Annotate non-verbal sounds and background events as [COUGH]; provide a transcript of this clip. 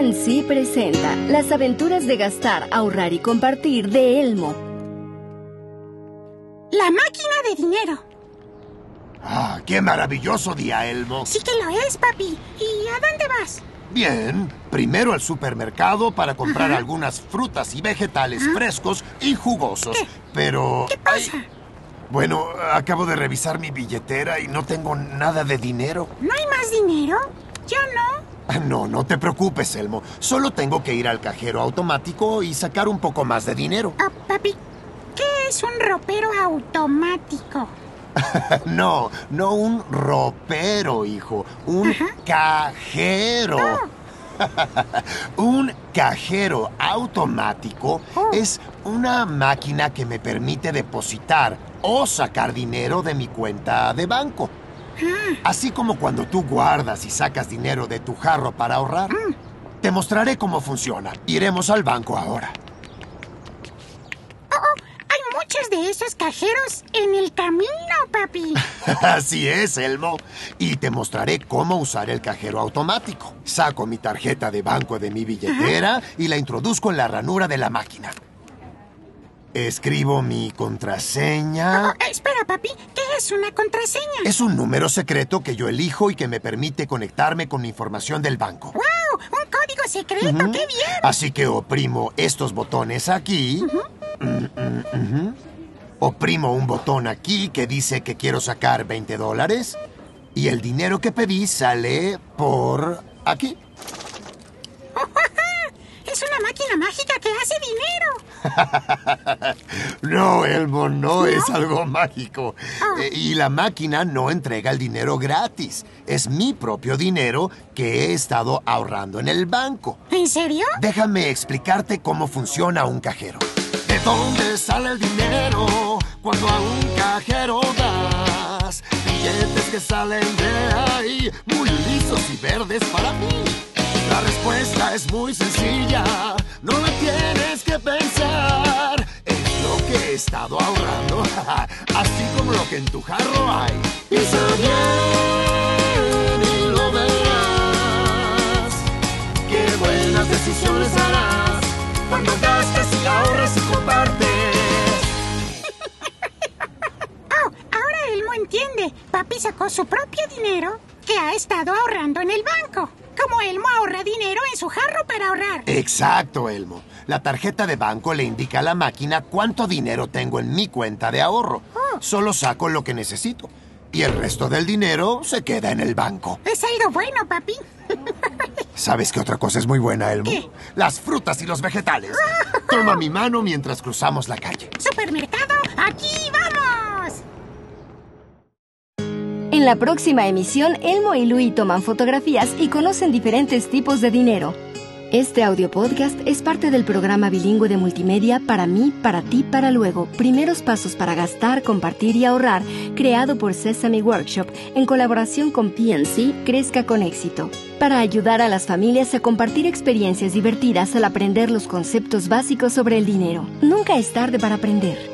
PNC presenta Las aventuras de gastar, ahorrar y compartir de Elmo. La máquina de dinero. Ah, qué maravilloso día, Elmo. Sí que lo es, papi. ¿Y a dónde vas? Bien, primero al supermercado para comprar algunas frutas y vegetales frescos y jugosos. ¿Qué? Pero... ¿Qué pasa? ay, bueno, acabo de revisar mi billetera y no tengo nada de dinero. ¿No hay más dinero? Yo no. Ah, No, no te preocupes, Elmo. Solo tengo que ir al cajero automático y sacar un poco más de dinero. Oh, papi, ¿qué es un ropero automático? [LAUGHS] No, no un ropero, hijo. Un Ajá. cajero. [LAUGHS] un cajero automático Oh. es una máquina que me permite depositar o sacar dinero de mi cuenta de banco. Así como cuando tú guardas y sacas dinero de tu jarro para ahorrar. Mm. Te mostraré cómo funciona. Iremos al banco ahora. oh, oh, hay muchos de esos cajeros en el camino, papi. [LAUGHS] Así es, Elmo. Y te mostraré cómo usar el cajero automático. Saco mi tarjeta de banco de mi billetera y la introduzco en la ranura de la máquina. Escribo mi contraseña. Oh, espera, papi, ¿qué es una contraseña? Es un número secreto que yo elijo y que me permite conectarme con la información del banco. ¡Wow! ¡Un código secreto! ¡Qué bien! Así que oprimo estos botones aquí. Oprimo un botón aquí que dice que quiero sacar 20 dólares. Y el dinero que pedí sale por aquí. Es una máquina mágica que hace dinero. [LAUGHS] No, Elmo, no, es algo mágico. Ah. Eh, y la máquina no entrega el dinero gratis. Es mi propio dinero que he estado ahorrando en el banco. ¿En serio? Déjame explicarte cómo funciona un cajero. ¿De dónde sale el dinero cuando a un cajero das? Billetes que salen de ahí, muy lisos y verdes para mí. La respuesta es muy sencilla, no la tienes que pensar. Es lo que he estado ahorrando, [LAUGHS] así como lo que en tu jarro hay. Piensa bien y lo verás. Qué buenas decisiones harás cuando gastas y ahorras y compartes. [LAUGHS] Oh, ahora Elmo entiende. Papi sacó su propio dinero que ha estado ahorrando en el banco. Elmo ahorra dinero en su jarro para ahorrar. Exacto, Elmo. La tarjeta de banco le indica a la máquina cuánto dinero tengo en mi cuenta de ahorro. Solo saco lo que necesito. Y el resto del dinero se queda en el banco. Es algo bueno, papi. ¿Sabes qué otra cosa es muy buena, Elmo? ¿Qué? Las frutas y los vegetales. Toma mi mano mientras cruzamos la calle. Supermercado, aquí vamos. En la próxima emisión, Elmo y Louie toman fotografías y conocen diferentes tipos de dinero. Este audio podcast es parte del programa bilingüe de multimedia Para mí, para ti, para luego. Primeros pasos para gastar, compartir y ahorrar, creado por Sesame Workshop en colaboración con PNC Crezca con éxito. Para ayudar a las familias a compartir experiencias divertidas al aprender los conceptos básicos sobre el dinero. Nunca es tarde para aprender.